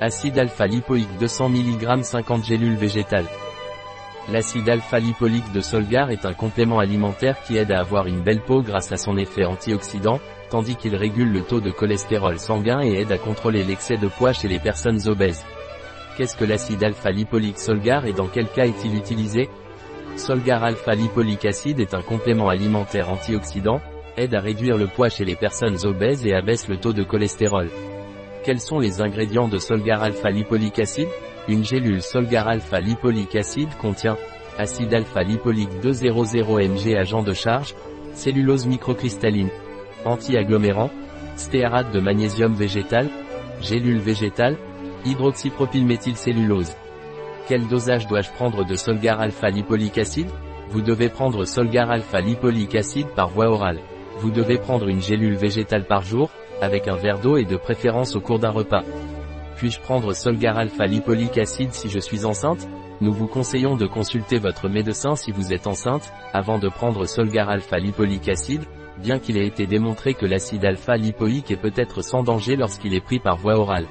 Acide alpha-lipoïque 200 mg 50 gélules végétales. L'acide alpha-lipoïque de Solgar est un complément alimentaire qui aide à avoir une belle peau grâce à son effet antioxydant, tandis qu'il régule le taux de cholestérol sanguin et aide à contrôler l'excès de poids chez les personnes obèses. Qu'est-ce que l'acide alpha-lipoïque Solgar et dans quel cas est-il utilisé? Solgar alpha-lipoïque acide est un complément alimentaire antioxydant, aide à réduire le poids chez les personnes obèses et abaisse le taux de cholestérol. Quels sont les ingrédients de Solgar alpha lipolique Une gélule Solgar alpha lipolique acide contient acide alpha lipolique 200 mg agent de charge, cellulose microcristalline, anti-agglomérant, stéarate de magnésium végétal, gélule végétale, hydroxypropylméthylcellulose. Quel dosage dois-je prendre de Solgar alpha lipolique Vous devez prendre Solgar alpha lipolique acide par voie orale. Vous devez prendre une gélule végétale par jour, avec un verre d'eau et de préférence au cours d'un repas. Puis-je prendre Solgar alpha lipolique acide si je suis enceinte? Nous vous conseillons de consulter votre médecin si vous êtes enceinte, avant de prendre Solgar alpha lipolique acide, bien qu'il ait été démontré que l'acide alpha lipoïque est peut-être sans danger lorsqu'il est pris par voie orale.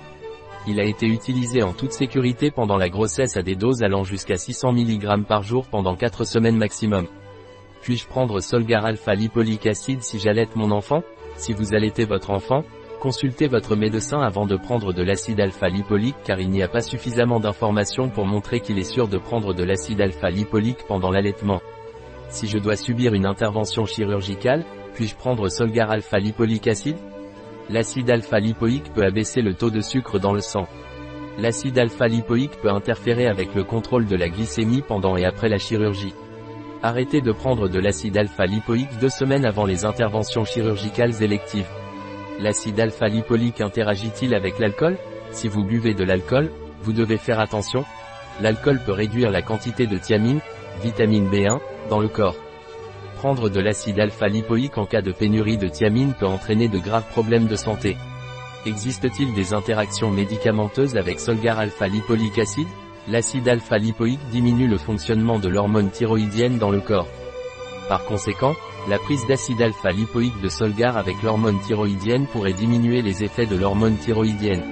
Il a été utilisé en toute sécurité pendant la grossesse à des doses allant jusqu'à 600 mg par jour pendant 4 semaines maximum. Puis-je prendre Solgar alpha lipolique acide si j'allaite mon enfant? Si vous allaitez votre enfant, consultez votre médecin avant de prendre de l'acide alpha-lipolique car il n'y a pas suffisamment d'informations pour montrer qu'il est sûr de prendre de l'acide alpha-lipolique pendant l'allaitement. Si je dois subir une intervention chirurgicale, puis-je prendre Solgar alpha-lipolique acide? L'acide alpha-lipoïque peut abaisser le taux de sucre dans le sang. L'acide alpha-lipoïque peut interférer avec le contrôle de la glycémie pendant et après la chirurgie. Arrêtez de prendre de l'acide alpha-lipoïque deux semaines avant les interventions chirurgicales électives. L'acide alpha-lipoïque interagit-il avec l'alcool? Si vous buvez de l'alcool, vous devez faire attention. L'alcool peut réduire la quantité de thiamine, vitamine B1, dans le corps. Prendre de l'acide alpha-lipoïque en cas de pénurie de thiamine peut entraîner de graves problèmes de santé. Existe-t-il des interactions médicamenteuses avec Solgar alpha-lipoïque acide? L'acide alpha-lipoïque diminue le fonctionnement de l'hormone thyroïdienne dans le corps. Par conséquent, la prise d'acide alpha-lipoïque de Solgar avec l'hormone thyroïdienne pourrait diminuer les effets de l'hormone thyroïdienne.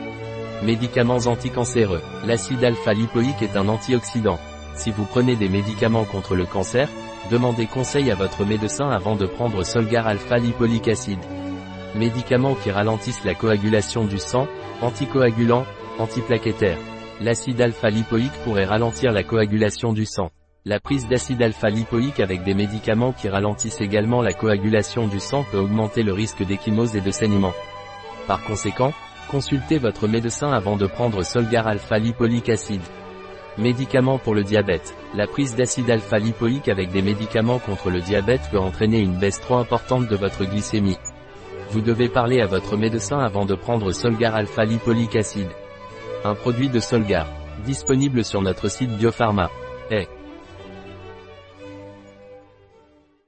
Médicaments anticancéreux. L'acide alpha-lipoïque est un antioxydant. Si vous prenez des médicaments contre le cancer, demandez conseil à votre médecin avant de prendre Solgar alpha-lipoïque acide. Médicaments qui ralentissent la coagulation du sang, anticoagulants, antiplaquettaires. L'acide alpha-lipoïque pourrait ralentir la coagulation du sang. La prise d'acide alpha-lipoïque avec des médicaments qui ralentissent également la coagulation du sang peut augmenter le risque d'échymose et de saignement. Par conséquent, consultez votre médecin avant de prendre Solgar alpha-lipoïque acide. Médicaments pour le diabète. La prise d'acide alpha-lipoïque avec des médicaments contre le diabète peut entraîner une baisse trop importante de votre glycémie. Vous devez parler à votre médecin avant de prendre Solgar alpha-lipoïque acide un produit de Solgar, disponible sur notre site biopharma.